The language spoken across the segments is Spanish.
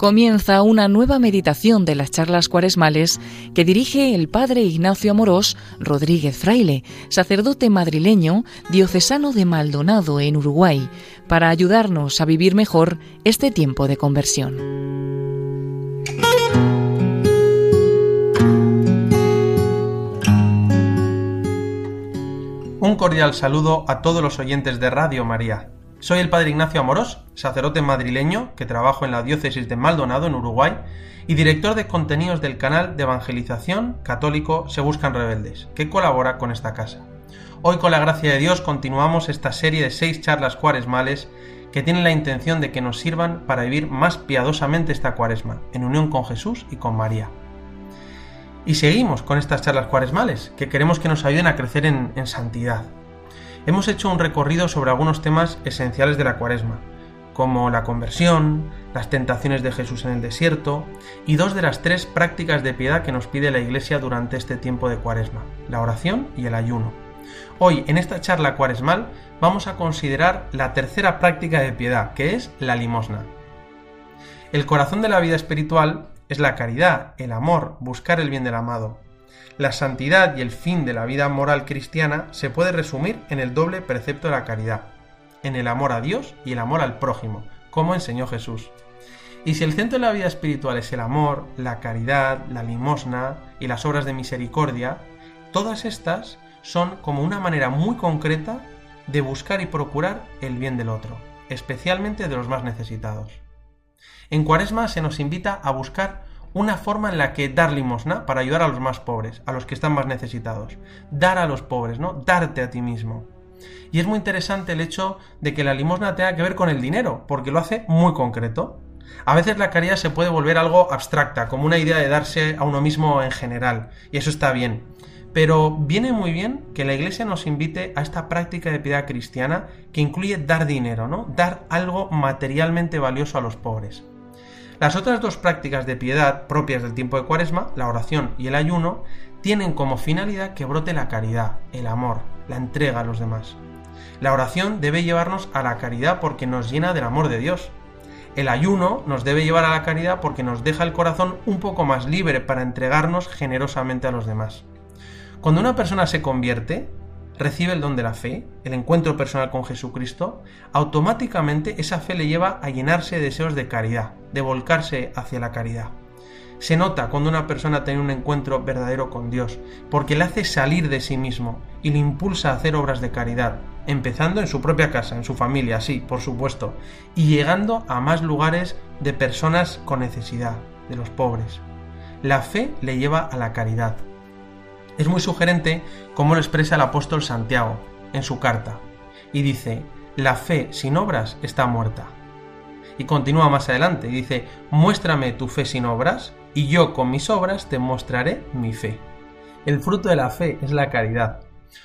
comienza una nueva meditación de las charlas cuaresmales que dirige el padre Ignacio Amorós Rodríguez Fraile, sacerdote madrileño diocesano de Maldonado en Uruguay, para ayudarnos a vivir mejor este tiempo de conversión. Un cordial saludo a todos los oyentes de Radio María. Soy el padre Ignacio Amorós, sacerdote madrileño que trabajo en la diócesis de Maldonado, en Uruguay, y director de contenidos del canal de evangelización católico Se Buscan Rebeldes, que colabora con esta casa. Hoy, con la gracia de Dios, continuamos esta serie de seis charlas cuaresmales que tienen la intención de que nos sirvan para vivir más piadosamente esta cuaresma, en unión con Jesús y con María. Y seguimos con estas charlas cuaresmales, que queremos que nos ayuden a crecer en, en santidad, hemos hecho un recorrido sobre algunos temas esenciales de la cuaresma, como la conversión, las tentaciones de Jesús en el desierto y dos de las tres prácticas de piedad que nos pide la Iglesia durante este tiempo de cuaresma, la oración y el ayuno. Hoy, en esta charla cuaresmal, vamos a considerar la tercera práctica de piedad, que es la limosna. El corazón de la vida espiritual es la caridad, el amor, buscar el bien del amado. La santidad y el fin de la vida moral cristiana se puede resumir en el doble precepto de la caridad, en el amor a Dios y el amor al prójimo, como enseñó Jesús. Y si el centro de la vida espiritual es el amor, la caridad, la limosna y las obras de misericordia, todas estas son como una manera muy concreta de buscar y procurar el bien del otro, especialmente de los más necesitados. En Cuaresma se nos invita a buscar una forma en la que dar limosna para ayudar a los más pobres, a los que están más necesitados. Dar a los pobres, ¿no? Darte a ti mismo. Y es muy interesante el hecho de que la limosna tenga que ver con el dinero, porque lo hace muy concreto. A veces la caridad se puede volver algo abstracta, como una idea de darse a uno mismo en general, y eso está bien. Pero viene muy bien que la Iglesia nos invite a esta práctica de piedad cristiana que incluye dar dinero, ¿no? Dar algo materialmente valioso a los pobres. Las otras dos prácticas de piedad propias del tiempo de Cuaresma, la oración y el ayuno, tienen como finalidad que brote la caridad, el amor, la entrega a los demás. La oración debe llevarnos a la caridad porque nos llena del amor de Dios. El ayuno nos debe llevar a la caridad porque nos deja el corazón un poco más libre para entregarnos generosamente a los demás. Cuando una persona se convierte, recibe el don de la fe, el encuentro personal con Jesucristo, automáticamente esa fe le lleva a llenarse de deseos de caridad, de volcarse hacia la caridad. Se nota cuando una persona tiene un encuentro verdadero con Dios, porque le hace salir de sí mismo y le impulsa a hacer obras de caridad, empezando en su propia casa, en su familia, sí, por supuesto, y llegando a más lugares de personas con necesidad, de los pobres. La fe le lleva a la caridad, es muy sugerente cómo lo expresa el apóstol Santiago en su carta, y dice, la fe sin obras está muerta. Y continúa más adelante y dice, muéstrame tu fe sin obras, y yo con mis obras te mostraré mi fe. El fruto de la fe es la caridad.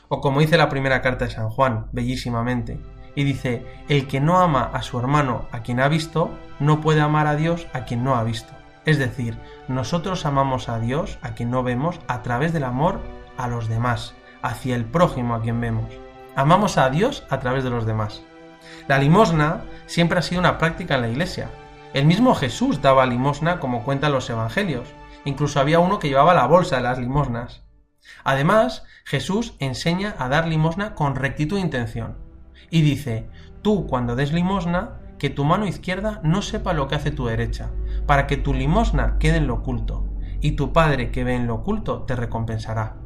O como dice la primera carta de San Juan, bellísimamente, y dice, el que no ama a su hermano a quien ha visto, no puede amar a Dios a quien no ha visto. Es decir, nosotros amamos a Dios, a quien no vemos, a través del amor a los demás, hacia el prójimo a quien vemos. Amamos a Dios a través de los demás. La limosna siempre ha sido una práctica en la iglesia. El mismo Jesús daba limosna como cuentan los evangelios. Incluso había uno que llevaba la bolsa de las limosnas. Además, Jesús enseña a dar limosna con rectitud de intención. Y dice, tú cuando des limosna, que tu mano izquierda no sepa lo que hace tu derecha, para que tu limosna quede en lo oculto, y tu Padre que ve en lo oculto te recompensará.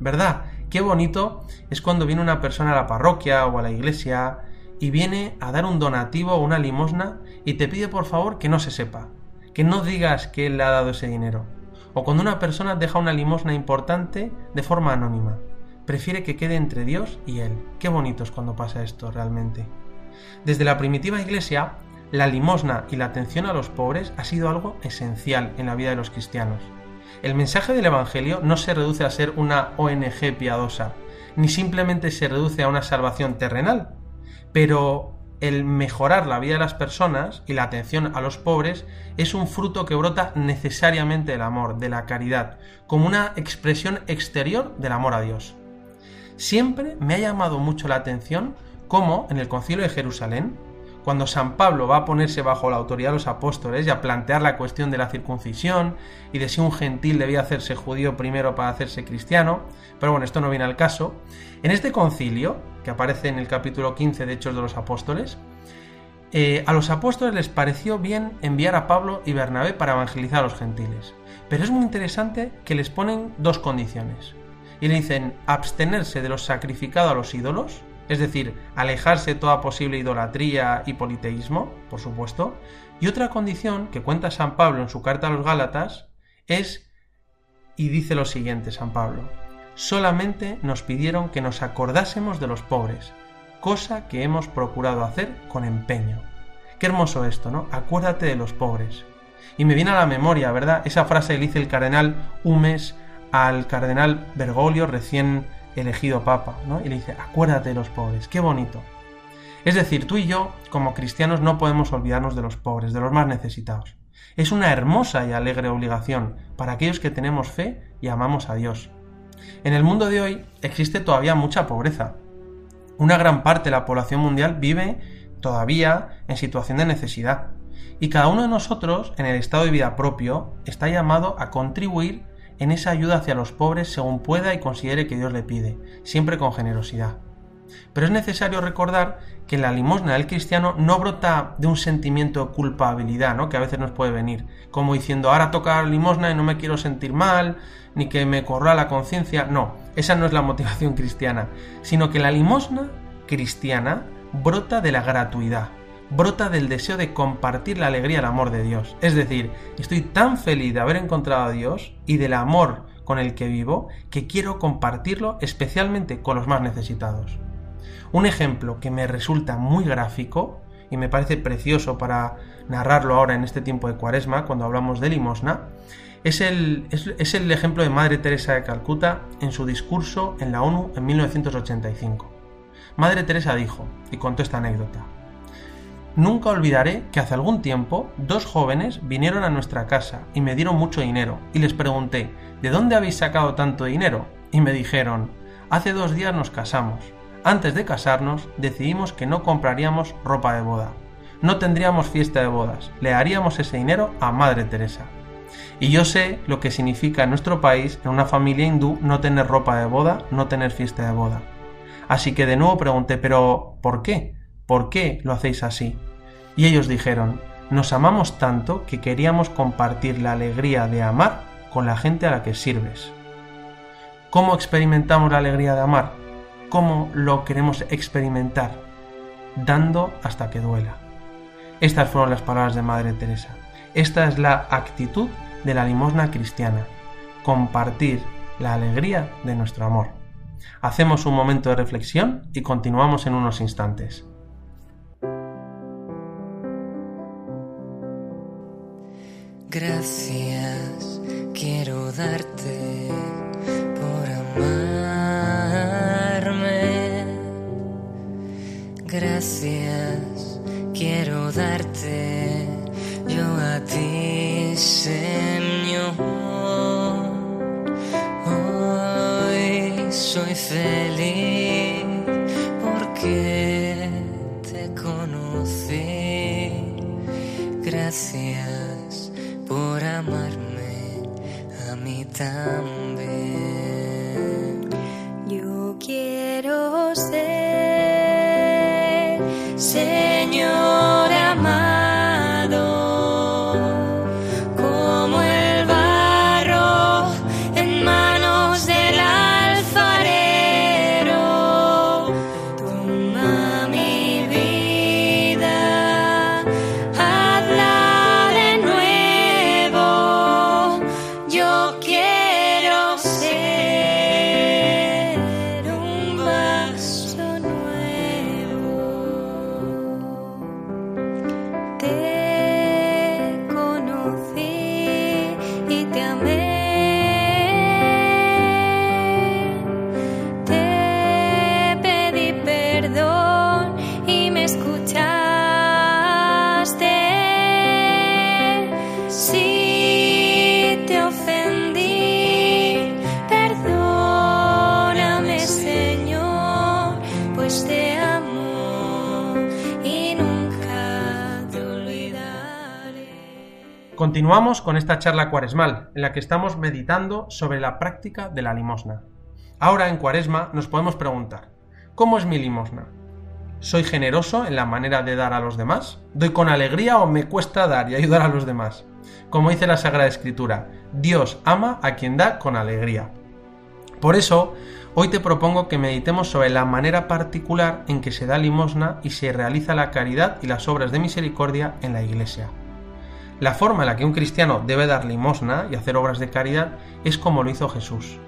¿Verdad? Qué bonito es cuando viene una persona a la parroquia o a la iglesia y viene a dar un donativo o una limosna y te pide por favor que no se sepa, que no digas que él le ha dado ese dinero. O cuando una persona deja una limosna importante de forma anónima. Prefiere que quede entre Dios y él. Qué bonito es cuando pasa esto realmente. Desde la primitiva iglesia, la limosna y la atención a los pobres ha sido algo esencial en la vida de los cristianos. El mensaje del Evangelio no se reduce a ser una ONG piadosa, ni simplemente se reduce a una salvación terrenal, pero el mejorar la vida de las personas y la atención a los pobres es un fruto que brota necesariamente del amor, de la caridad, como una expresión exterior del amor a Dios. Siempre me ha llamado mucho la atención cómo en el concilio de Jerusalén, cuando San Pablo va a ponerse bajo la autoridad de los apóstoles y a plantear la cuestión de la circuncisión y de si un gentil debía hacerse judío primero para hacerse cristiano, pero bueno, esto no viene al caso, en este concilio, que aparece en el capítulo 15 de Hechos de los Apóstoles, eh, a los apóstoles les pareció bien enviar a Pablo y Bernabé para evangelizar a los gentiles. Pero es muy interesante que les ponen dos condiciones. Y le dicen abstenerse de los sacrificados a los ídolos, es decir, alejarse de toda posible idolatría y politeísmo, por supuesto. Y otra condición que cuenta San Pablo en su carta a los Gálatas es, y dice lo siguiente San Pablo, solamente nos pidieron que nos acordásemos de los pobres, cosa que hemos procurado hacer con empeño. Qué hermoso esto, ¿no? Acuérdate de los pobres. Y me viene a la memoria, ¿verdad? Esa frase que le dice el cardenal Humes al cardenal Bergoglio recién elegido papa, ¿no? Y le dice, acuérdate de los pobres, qué bonito. Es decir, tú y yo, como cristianos, no podemos olvidarnos de los pobres, de los más necesitados. Es una hermosa y alegre obligación para aquellos que tenemos fe y amamos a Dios. En el mundo de hoy existe todavía mucha pobreza. Una gran parte de la población mundial vive todavía en situación de necesidad. Y cada uno de nosotros, en el estado de vida propio, está llamado a contribuir en esa ayuda hacia los pobres según pueda y considere que Dios le pide, siempre con generosidad. Pero es necesario recordar que la limosna del cristiano no brota de un sentimiento de culpabilidad, ¿no? que a veces nos puede venir, como diciendo ahora toca limosna y no me quiero sentir mal, ni que me corra la conciencia. No, esa no es la motivación cristiana, sino que la limosna cristiana brota de la gratuidad, brota del deseo de compartir la alegría y el amor de Dios. Es decir, estoy tan feliz de haber encontrado a Dios y del amor con el que vivo que quiero compartirlo especialmente con los más necesitados. Un ejemplo que me resulta muy gráfico y me parece precioso para narrarlo ahora en este tiempo de cuaresma, cuando hablamos de limosna, es el, es el ejemplo de Madre Teresa de Calcuta en su discurso en la ONU en 1985. Madre Teresa dijo, y contó esta anécdota, Nunca olvidaré que hace algún tiempo dos jóvenes vinieron a nuestra casa y me dieron mucho dinero y les pregunté, ¿de dónde habéis sacado tanto dinero? Y me dijeron, hace dos días nos casamos. Antes de casarnos decidimos que no compraríamos ropa de boda. No tendríamos fiesta de bodas, le daríamos ese dinero a Madre Teresa. Y yo sé lo que significa en nuestro país, en una familia hindú, no tener ropa de boda, no tener fiesta de boda. Así que de nuevo pregunté, pero ¿por qué? ¿por qué lo hacéis así? Y ellos dijeron, nos amamos tanto que queríamos compartir la alegría de amar con la gente a la que sirves. ¿Cómo experimentamos la alegría de amar? ¿Cómo lo queremos experimentar? Dando hasta que duela. Estas fueron las palabras de Madre Teresa. Esta es la actitud de la limosna cristiana. Compartir la alegría de nuestro amor. Hacemos un momento de reflexión y continuamos en unos instantes. Gracias quiero darte Continuamos con esta charla cuaresmal, en la que estamos meditando sobre la práctica de la limosna. Ahora en cuaresma nos podemos preguntar, ¿cómo es mi limosna? ¿Soy generoso en la manera de dar a los demás? ¿Doy con alegría o me cuesta dar y ayudar a los demás? Como dice la Sagrada Escritura, Dios ama a quien da con alegría. Por eso, hoy te propongo que meditemos sobre la manera particular en que se da limosna y se realiza la caridad y las obras de misericordia en la Iglesia. La forma en la que un cristiano debe dar limosna y hacer obras de caridad es como lo hizo Jesús.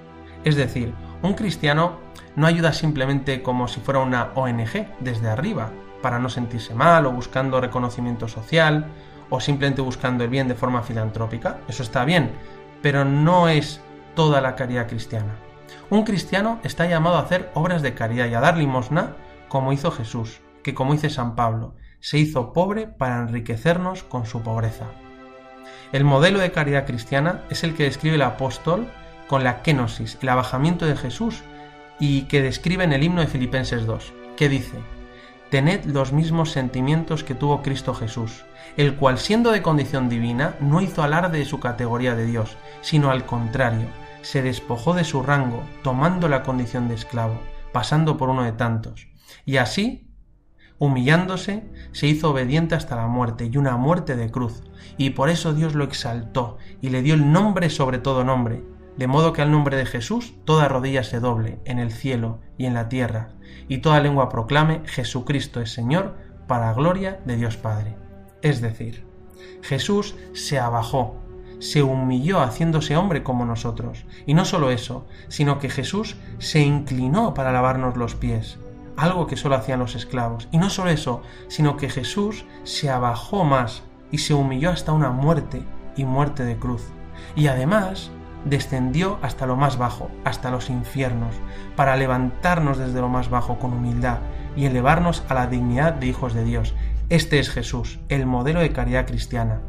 Es decir, un cristiano no ayuda simplemente como si fuera una ONG desde arriba, para no sentirse mal o buscando reconocimiento social o simplemente buscando el bien de forma filantrópica. Eso está bien, pero no es toda la caridad cristiana. Un cristiano está llamado a hacer obras de caridad y a dar limosna como hizo Jesús, que como dice San Pablo, se hizo pobre para enriquecernos con su pobreza. El modelo de caridad cristiana es el que describe el apóstol con la kenosis, el abajamiento de Jesús, y que describe en el himno de Filipenses 2, que dice, Tened los mismos sentimientos que tuvo Cristo Jesús, el cual siendo de condición divina no hizo alarde de su categoría de Dios, sino al contrario, se despojó de su rango, tomando la condición de esclavo, pasando por uno de tantos. Y así, humillándose, se hizo obediente hasta la muerte, y una muerte de cruz. Y por eso Dios lo exaltó, y le dio el nombre sobre todo nombre, de modo que al nombre de Jesús toda rodilla se doble, en el cielo y en la tierra, y toda lengua proclame Jesucristo es Señor, para gloria de Dios Padre. Es decir, Jesús se abajó, se humilló haciéndose hombre como nosotros. Y no solo eso, sino que Jesús se inclinó para lavarnos los pies, algo que solo hacían los esclavos. Y no solo eso, sino que Jesús se abajó más y se humilló hasta una muerte y muerte de cruz. Y además descendió hasta lo más bajo, hasta los infiernos, para levantarnos desde lo más bajo con humildad y elevarnos a la dignidad de hijos de Dios. Este es Jesús, el modelo de caridad cristiana.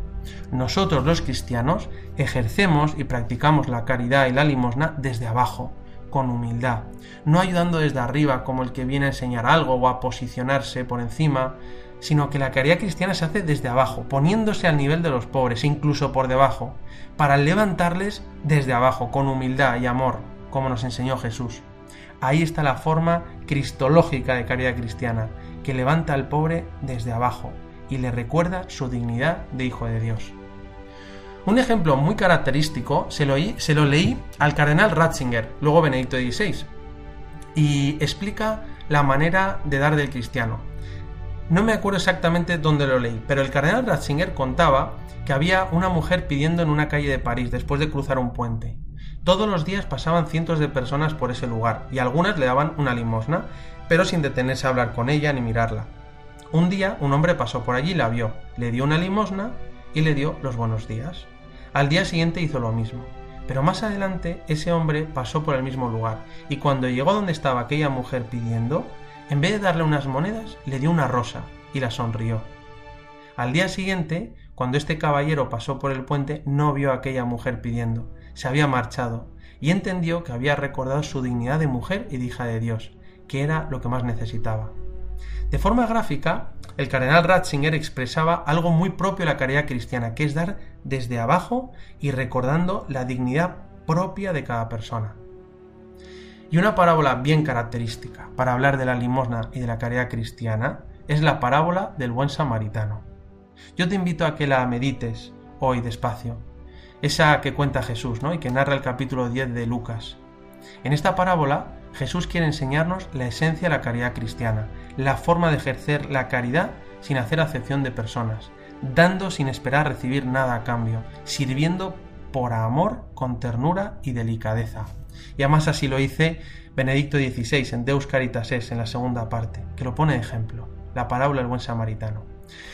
Nosotros los cristianos ejercemos y practicamos la caridad y la limosna desde abajo, con humildad, no ayudando desde arriba como el que viene a enseñar algo o a posicionarse por encima, sino que la caridad cristiana se hace desde abajo, poniéndose al nivel de los pobres, incluso por debajo, para levantarles desde abajo, con humildad y amor, como nos enseñó Jesús. Ahí está la forma cristológica de caridad cristiana, que levanta al pobre desde abajo, y le recuerda su dignidad de hijo de Dios. Un ejemplo muy característico se lo, se lo leí al cardenal Ratzinger, luego Benedicto XVI, y explica la manera de dar del cristiano. No me acuerdo exactamente dónde lo leí, pero el cardenal Ratzinger contaba que había una mujer pidiendo en una calle de París después de cruzar un puente. Todos los días pasaban cientos de personas por ese lugar y algunas le daban una limosna, pero sin detenerse a hablar con ella ni mirarla. Un día un hombre pasó por allí, la vio, le dio una limosna y le dio los buenos días. Al día siguiente hizo lo mismo. Pero más adelante ese hombre pasó por el mismo lugar y cuando llegó donde estaba aquella mujer pidiendo, en vez de darle unas monedas, le dio una rosa y la sonrió. Al día siguiente, cuando este caballero pasó por el puente, no vio a aquella mujer pidiendo, se había marchado y entendió que había recordado su dignidad de mujer y de hija de Dios, que era lo que más necesitaba. De forma gráfica, el cardenal Ratzinger expresaba algo muy propio de la caridad cristiana, que es dar desde abajo y recordando la dignidad propia de cada persona. Y una parábola bien característica para hablar de la limosna y de la caridad cristiana es la parábola del buen samaritano. Yo te invito a que la medites hoy despacio, esa que cuenta Jesús ¿no? y que narra el capítulo 10 de Lucas. En esta parábola Jesús quiere enseñarnos la esencia de la caridad cristiana, la forma de ejercer la caridad sin hacer acepción de personas, dando sin esperar recibir nada a cambio, sirviendo por amor, con ternura y delicadeza. Y además así lo dice Benedicto XVI en Deus Caritas Es, en la segunda parte, que lo pone de ejemplo, la parábola del buen samaritano.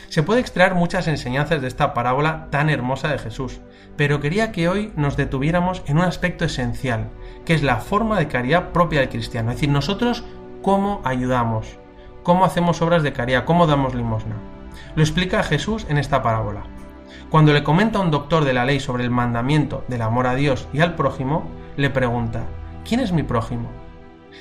Se puede extraer muchas enseñanzas de esta parábola tan hermosa de Jesús, pero quería que hoy nos detuviéramos en un aspecto esencial, que es la forma de caridad propia del cristiano, es decir, nosotros cómo ayudamos, cómo hacemos obras de caridad, cómo damos limosna. Lo explica Jesús en esta parábola. Cuando le comenta a un doctor de la ley sobre el mandamiento del amor a Dios y al prójimo, le pregunta, ¿quién es mi prójimo?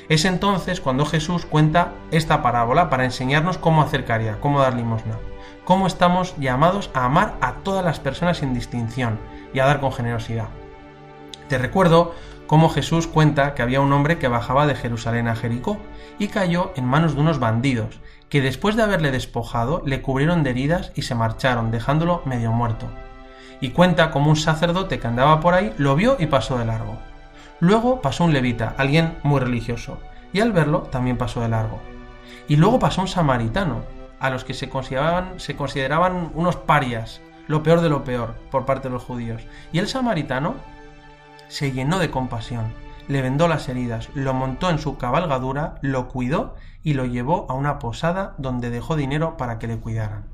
Es entonces cuando Jesús cuenta esta parábola para enseñarnos cómo hacer caridad, cómo dar limosna, cómo estamos llamados a amar a todas las personas sin distinción y a dar con generosidad. Te recuerdo cómo Jesús cuenta que había un hombre que bajaba de Jerusalén a Jericó y cayó en manos de unos bandidos, que después de haberle despojado le cubrieron de heridas y se marcharon, dejándolo medio muerto. Y cuenta cómo un sacerdote que andaba por ahí lo vio y pasó de largo. Luego pasó un levita, alguien muy religioso, y al verlo también pasó de largo. Y luego pasó un samaritano, a los que se consideraban, se consideraban unos parias, lo peor de lo peor por parte de los judíos. Y el samaritano se llenó de compasión, le vendó las heridas, lo montó en su cabalgadura, lo cuidó y lo llevó a una posada donde dejó dinero para que le cuidaran.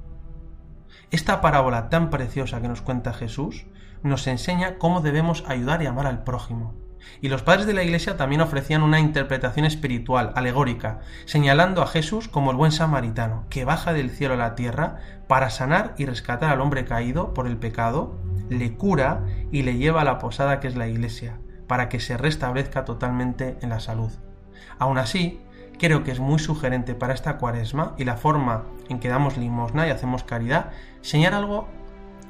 Esta parábola tan preciosa que nos cuenta Jesús nos enseña cómo debemos ayudar y amar al prójimo. Y los padres de la Iglesia también ofrecían una interpretación espiritual, alegórica, señalando a Jesús como el buen samaritano, que baja del cielo a la tierra para sanar y rescatar al hombre caído por el pecado, le cura y le lleva a la posada que es la Iglesia, para que se restablezca totalmente en la salud. Aún así, creo que es muy sugerente para esta cuaresma y la forma en que damos limosna y hacemos caridad, señalar algo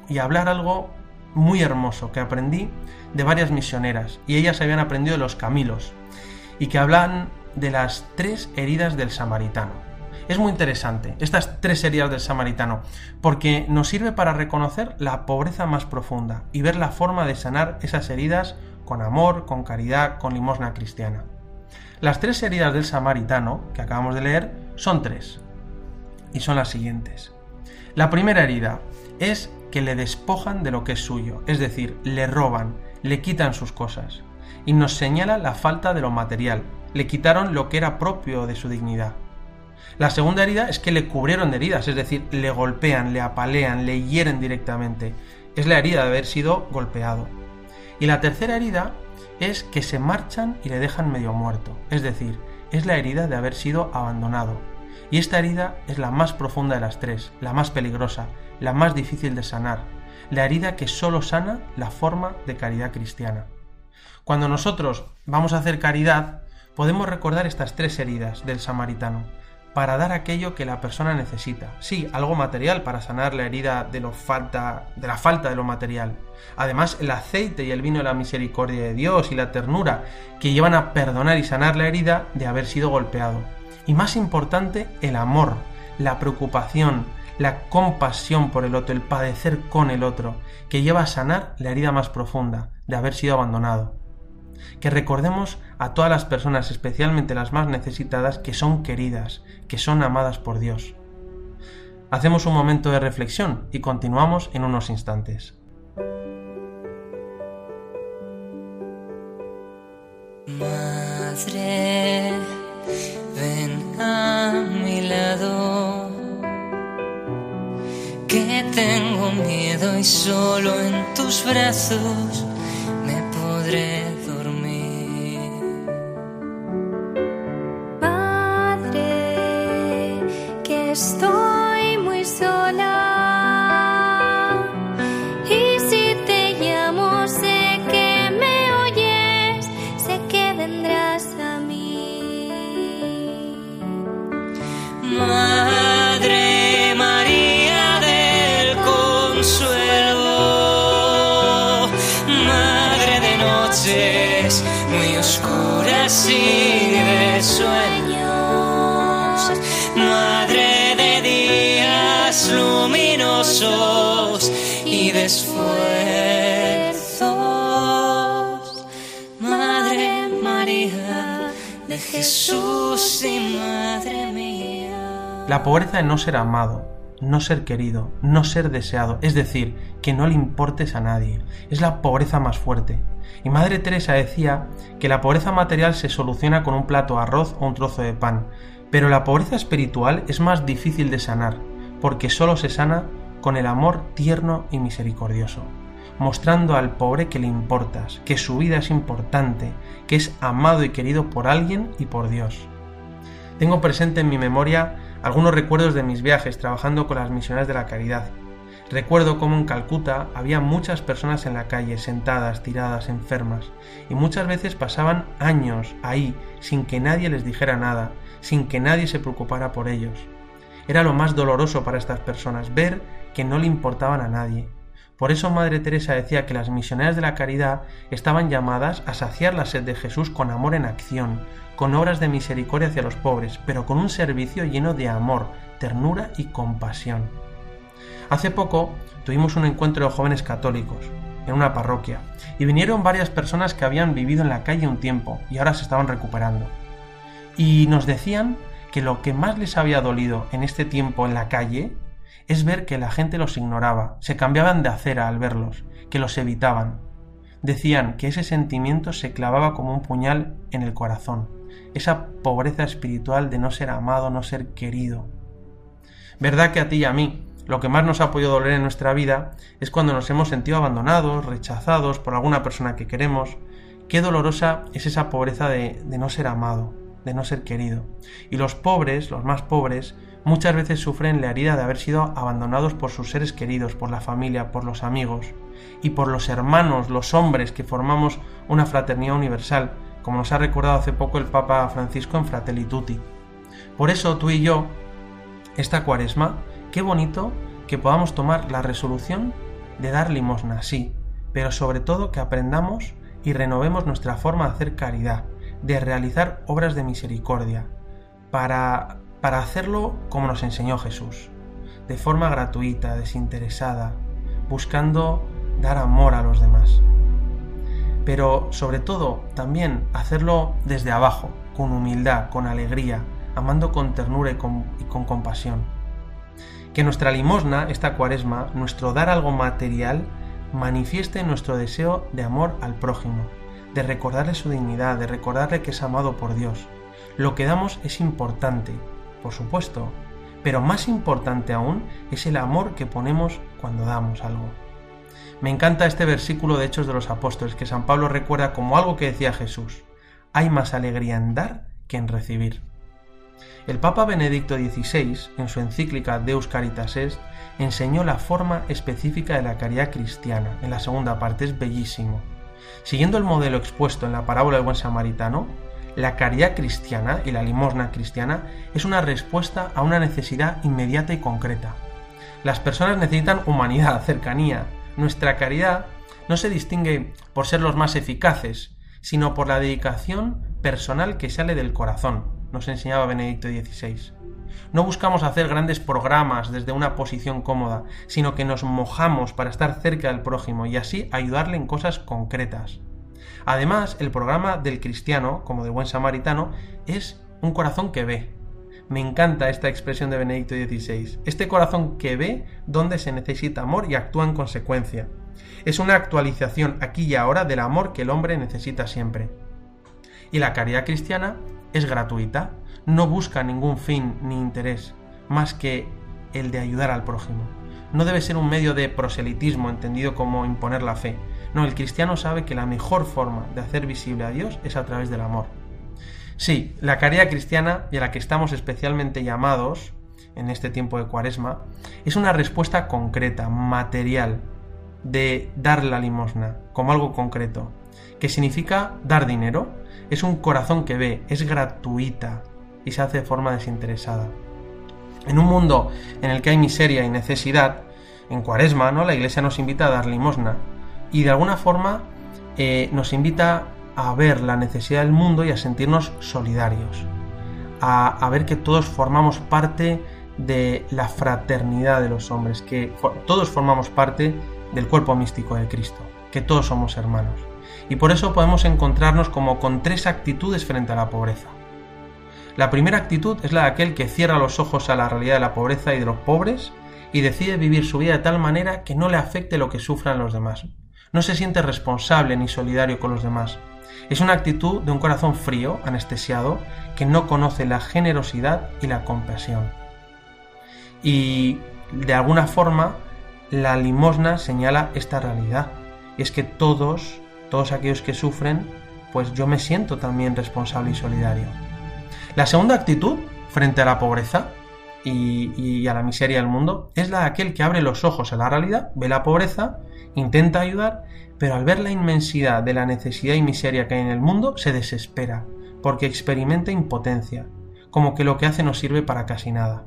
y hablar algo muy hermoso que aprendí de varias misioneras y ellas habían aprendido de los Camilos y que hablan de las tres heridas del samaritano. Es muy interesante estas tres heridas del samaritano porque nos sirve para reconocer la pobreza más profunda y ver la forma de sanar esas heridas con amor, con caridad, con limosna cristiana. Las tres heridas del samaritano que acabamos de leer son tres y son las siguientes. La primera herida es que le despojan de lo que es suyo, es decir, le roban, le quitan sus cosas, y nos señala la falta de lo material, le quitaron lo que era propio de su dignidad. La segunda herida es que le cubrieron de heridas, es decir, le golpean, le apalean, le hieren directamente. Es la herida de haber sido golpeado. Y la tercera herida es que se marchan y le dejan medio muerto, es decir, es la herida de haber sido abandonado. Y esta herida es la más profunda de las tres, la más peligrosa, la más difícil de sanar, la herida que solo sana la forma de caridad cristiana. Cuando nosotros vamos a hacer caridad, podemos recordar estas tres heridas del samaritano para dar aquello que la persona necesita. Sí, algo material para sanar la herida de, lo falta, de la falta de lo material. Además, el aceite y el vino de la misericordia de Dios y la ternura que llevan a perdonar y sanar la herida de haber sido golpeado. Y más importante, el amor, la preocupación, la compasión por el otro, el padecer con el otro, que lleva a sanar la herida más profunda de haber sido abandonado. Que recordemos a todas las personas, especialmente las más necesitadas, que son queridas, que son amadas por Dios. Hacemos un momento de reflexión y continuamos en unos instantes. Madre, ven a mi lado que tengo miedo y solo en tus brazos me podré de sueños, Madre de días luminosos y de esfuerzos, Madre María de Jesús y Madre mía. La pobreza de no ser amado, no ser querido, no ser deseado, es decir, que no le importes a nadie. Es la pobreza más fuerte. Y Madre Teresa decía que la pobreza material se soluciona con un plato de arroz o un trozo de pan, pero la pobreza espiritual es más difícil de sanar, porque solo se sana con el amor tierno y misericordioso, mostrando al pobre que le importas, que su vida es importante, que es amado y querido por alguien y por Dios. Tengo presente en mi memoria algunos recuerdos de mis viajes trabajando con las misiones de la caridad. Recuerdo cómo en Calcuta había muchas personas en la calle, sentadas, tiradas, enfermas, y muchas veces pasaban años ahí sin que nadie les dijera nada, sin que nadie se preocupara por ellos. Era lo más doloroso para estas personas, ver que no le importaban a nadie. Por eso Madre Teresa decía que las misioneras de la caridad estaban llamadas a saciar la sed de Jesús con amor en acción, con obras de misericordia hacia los pobres, pero con un servicio lleno de amor, ternura y compasión. Hace poco tuvimos un encuentro de jóvenes católicos en una parroquia y vinieron varias personas que habían vivido en la calle un tiempo y ahora se estaban recuperando. Y nos decían que lo que más les había dolido en este tiempo en la calle es ver que la gente los ignoraba, se cambiaban de acera al verlos, que los evitaban. Decían que ese sentimiento se clavaba como un puñal en el corazón, esa pobreza espiritual de no ser amado, no ser querido. ¿Verdad que a ti y a mí lo que más nos ha podido doler en nuestra vida es cuando nos hemos sentido abandonados, rechazados por alguna persona que queremos. Qué dolorosa es esa pobreza de, de no ser amado, de no ser querido. Y los pobres, los más pobres, muchas veces sufren la herida de haber sido abandonados por sus seres queridos, por la familia, por los amigos y por los hermanos, los hombres que formamos una fraternidad universal, como nos ha recordado hace poco el Papa Francisco en Fratelli Tutti. Por eso tú y yo, esta cuaresma, Qué bonito que podamos tomar la resolución de dar limosna, sí, pero sobre todo que aprendamos y renovemos nuestra forma de hacer caridad, de realizar obras de misericordia, para, para hacerlo como nos enseñó Jesús, de forma gratuita, desinteresada, buscando dar amor a los demás. Pero sobre todo también hacerlo desde abajo, con humildad, con alegría, amando con ternura y con, compasión que nuestra limosna, esta cuaresma, nuestro dar algo material, manifieste nuestro deseo de amor al prójimo, de recordarle su dignidad, de recordarle que es amado por Dios. Lo que damos es importante, por supuesto, pero más importante aún es el amor que ponemos cuando damos algo. Me encanta este versículo de Hechos de los Apóstoles que San Pablo recuerda como algo que decía Jesús. Hay más alegría en dar que en recibir. El Papa Benedicto XVI, en su encíclica Deus Caritas Est, enseñó la forma específica de la caridad cristiana. En la segunda parte es bellísimo. Siguiendo el modelo expuesto en la parábola del buen samaritano, la caridad cristiana y la limosna cristiana es una respuesta a una necesidad inmediata y concreta. Las personas necesitan humanidad, cercanía. Nuestra caridad no se distingue por ser los más eficaces, sino por la dedicación personal que sale del corazón nos enseñaba Benedicto XVI. No buscamos hacer grandes programas desde una posición cómoda, sino que nos mojamos para estar cerca del prójimo y así ayudarle en cosas concretas. Además, el programa del cristiano, como de buen samaritano, es un corazón que ve. Me encanta esta expresión de Benedicto XVI. Este corazón que ve donde se necesita amor y actúa en consecuencia. Es una actualización aquí y ahora del amor que el hombre necesita siempre. Y la caridad cristiana es gratuita, no busca ningún fin ni interés más que el de ayudar al prójimo. No debe ser un medio de proselitismo entendido como imponer la fe. No, el cristiano sabe que la mejor forma de hacer visible a Dios es a través del amor. Sí, la caridad cristiana y a la que estamos especialmente llamados en este tiempo de cuaresma es una respuesta concreta, material, de dar la limosna como algo concreto, que significa dar dinero, es un corazón que ve, es gratuita y se hace de forma desinteresada. En un mundo en el que hay miseria y necesidad, en cuaresma, ¿no? La iglesia nos invita a dar limosna y de alguna forma eh, nos invita a ver la necesidad del mundo y a sentirnos solidarios, a, ver que todos formamos parte de la fraternidad de los hombres, que todos formamos parte del cuerpo místico de Cristo, que todos somos hermanos y por eso podemos encontrarnos como con tres actitudes frente a la pobreza. La primera actitud es la de aquel que cierra los ojos a la realidad de la pobreza y de los pobres y decide vivir su vida de tal manera que no le afecte lo que sufran los demás. No se siente responsable ni solidario con los demás. Es una actitud de un corazón frío, anestesiado, que no conoce la generosidad y la compasión. Y de alguna forma la limosna señala esta realidad. Y es que todos todos aquellos que sufren, pues yo me siento también responsable y solidario. La segunda actitud frente a la pobreza y, y, a la miseria del mundo es la de aquel que abre los ojos a la realidad, ve la pobreza, intenta ayudar, pero al ver la inmensidad de la necesidad y miseria que hay en el mundo, se desespera, porque experimenta impotencia, como que lo que hace no sirve para casi nada.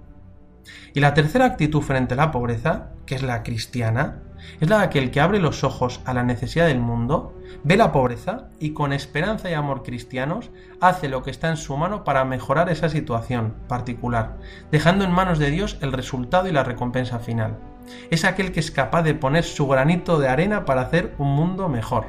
Y la tercera actitud frente a la pobreza, que es la cristiana, es la de aquel que abre los ojos a la necesidad del mundo, ve la pobreza y con esperanza y amor cristianos hace lo que está en su mano para mejorar esa situación particular, dejando en manos de Dios el resultado y la recompensa final. Es aquel que es capaz de poner su granito de arena para hacer un mundo mejor.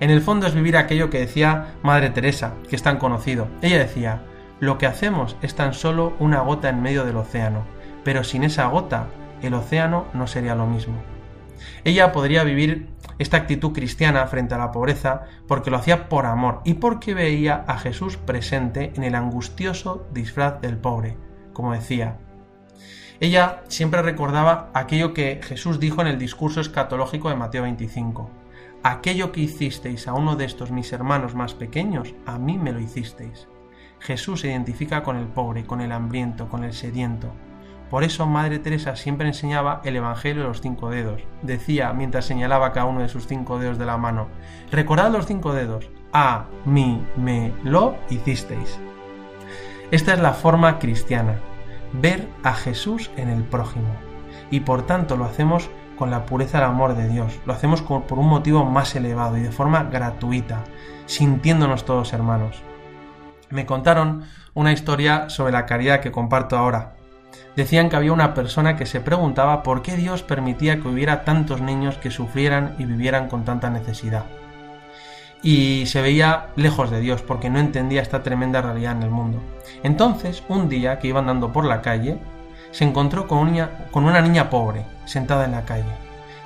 En el fondo es vivir aquello que decía Madre Teresa, que es tan conocido. Ella decía, lo que hacemos es tan solo una gota en medio del océano, pero sin esa gota el océano no sería lo mismo. Ella podría vivir esta actitud cristiana frente a la pobreza porque lo hacía por amor y porque veía a Jesús presente en el angustioso disfraz del pobre, como decía. Ella siempre recordaba aquello que Jesús dijo en el discurso escatológico de Mateo 25. Aquello que hicisteis a uno de estos mis hermanos más pequeños, a mí me lo hicisteis. Jesús se identifica con el pobre, con el hambriento, con el sediento. Por eso Madre Teresa siempre enseñaba el Evangelio de los cinco dedos. Decía, mientras señalaba cada uno de sus cinco dedos de la mano, recordad los cinco dedos, a mí me lo hicisteis. Esta es la forma cristiana, ver a Jesús en el prójimo. Y por tanto lo hacemos con la pureza del amor de Dios, lo hacemos por un motivo más elevado y de forma gratuita, sintiéndonos todos hermanos me contaron una historia sobre la caridad que comparto ahora. Decían que había una persona que se preguntaba por qué Dios permitía que hubiera tantos niños que sufrieran y vivieran con tanta necesidad. Y se veía lejos de Dios porque no entendía esta tremenda realidad en el mundo. Entonces, un día que iba andando por la calle, se encontró con una, con una niña pobre, sentada en la calle.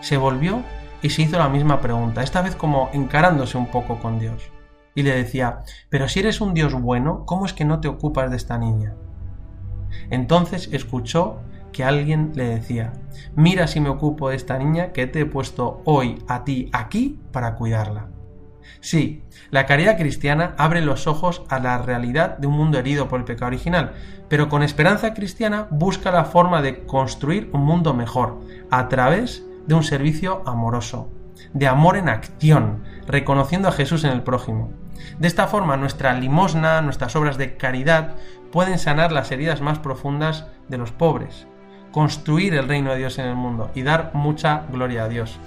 Se volvió y se hizo la misma pregunta, esta vez como encarándose un poco con Dios y le decía, pero si eres un Dios bueno, ¿cómo es que no te ocupas de esta niña? Entonces escuchó que alguien le decía, mira si me ocupo de esta niña que te he puesto hoy a ti aquí para cuidarla. Sí, la caridad cristiana abre los ojos a la realidad de un mundo herido por el pecado original, pero con esperanza cristiana busca la forma de construir un mundo mejor a través de un servicio amoroso, de amor en acción, reconociendo a Jesús en el prójimo. De esta forma, nuestra limosna, nuestras obras de caridad, pueden sanar las heridas más profundas de los pobres, construir el reino de Dios en el mundo y dar mucha gloria a Dios.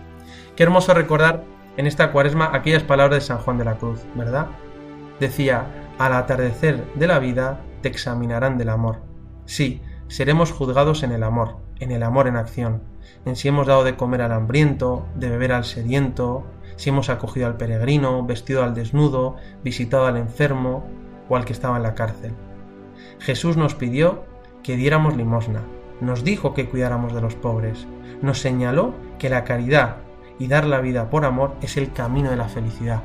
Qué hermoso recordar en esta cuaresma aquellas palabras de San Juan de la Cruz, ¿verdad? Decía, al atardecer de la vida te examinarán del amor. Sí, seremos juzgados en el amor, en el amor en acción, en si hemos dado de comer al hambriento, de beber al sediento, si hemos acogido al peregrino, vestido al desnudo, visitado al enfermo o al que estaba en la cárcel. Jesús nos pidió que diéramos limosna, nos dijo que cuidáramos de los pobres, nos señaló que la caridad y dar la vida por amor es el camino de la felicidad.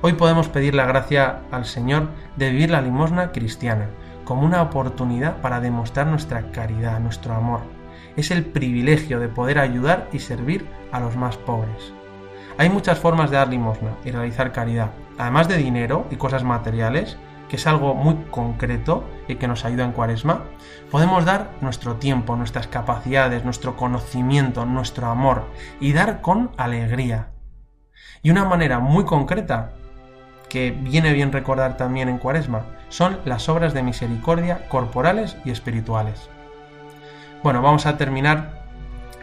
Hoy podemos pedir la gracia al Señor de vivir la limosna cristiana como una oportunidad para demostrar nuestra caridad, nuestro amor. Es el privilegio de poder ayudar y servir a los más pobres. Hay muchas formas de dar limosna y realizar caridad. Además de dinero y cosas materiales, que es algo muy concreto y que nos ayuda en cuaresma, podemos dar nuestro tiempo, nuestras capacidades, nuestro conocimiento, nuestro amor y dar con alegría. Y una manera muy concreta, que viene bien recordar también en cuaresma, son las obras de misericordia corporales y espirituales. Bueno, vamos a terminar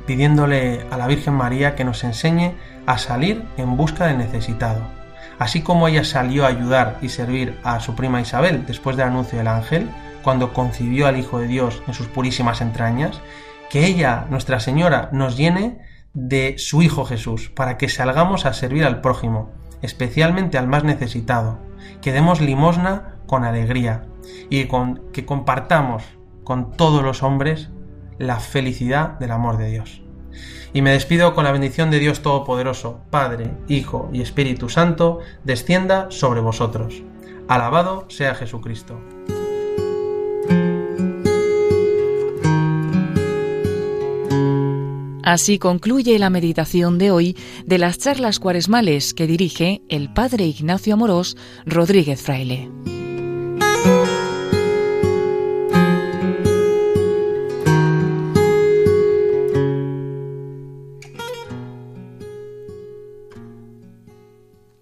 pidiéndole a la Virgen María que nos enseñe a salir en busca del necesitado. Así como ella salió a ayudar y servir a su prima Isabel después del anuncio del ángel, cuando concibió al Hijo de Dios en sus purísimas entrañas, que ella, Nuestra Señora, nos llene de su Hijo Jesús, para que salgamos a servir al prójimo, especialmente al más necesitado, que demos limosna con alegría y con, que compartamos con todos los hombres la felicidad del amor de Dios. Y me despido con la bendición de Dios Todopoderoso, Padre, Hijo y Espíritu Santo, descienda sobre vosotros. Alabado sea Jesucristo. Así concluye la meditación de hoy de las charlas cuaresmales que dirige el Padre Ignacio Amorós Rodríguez Fraile.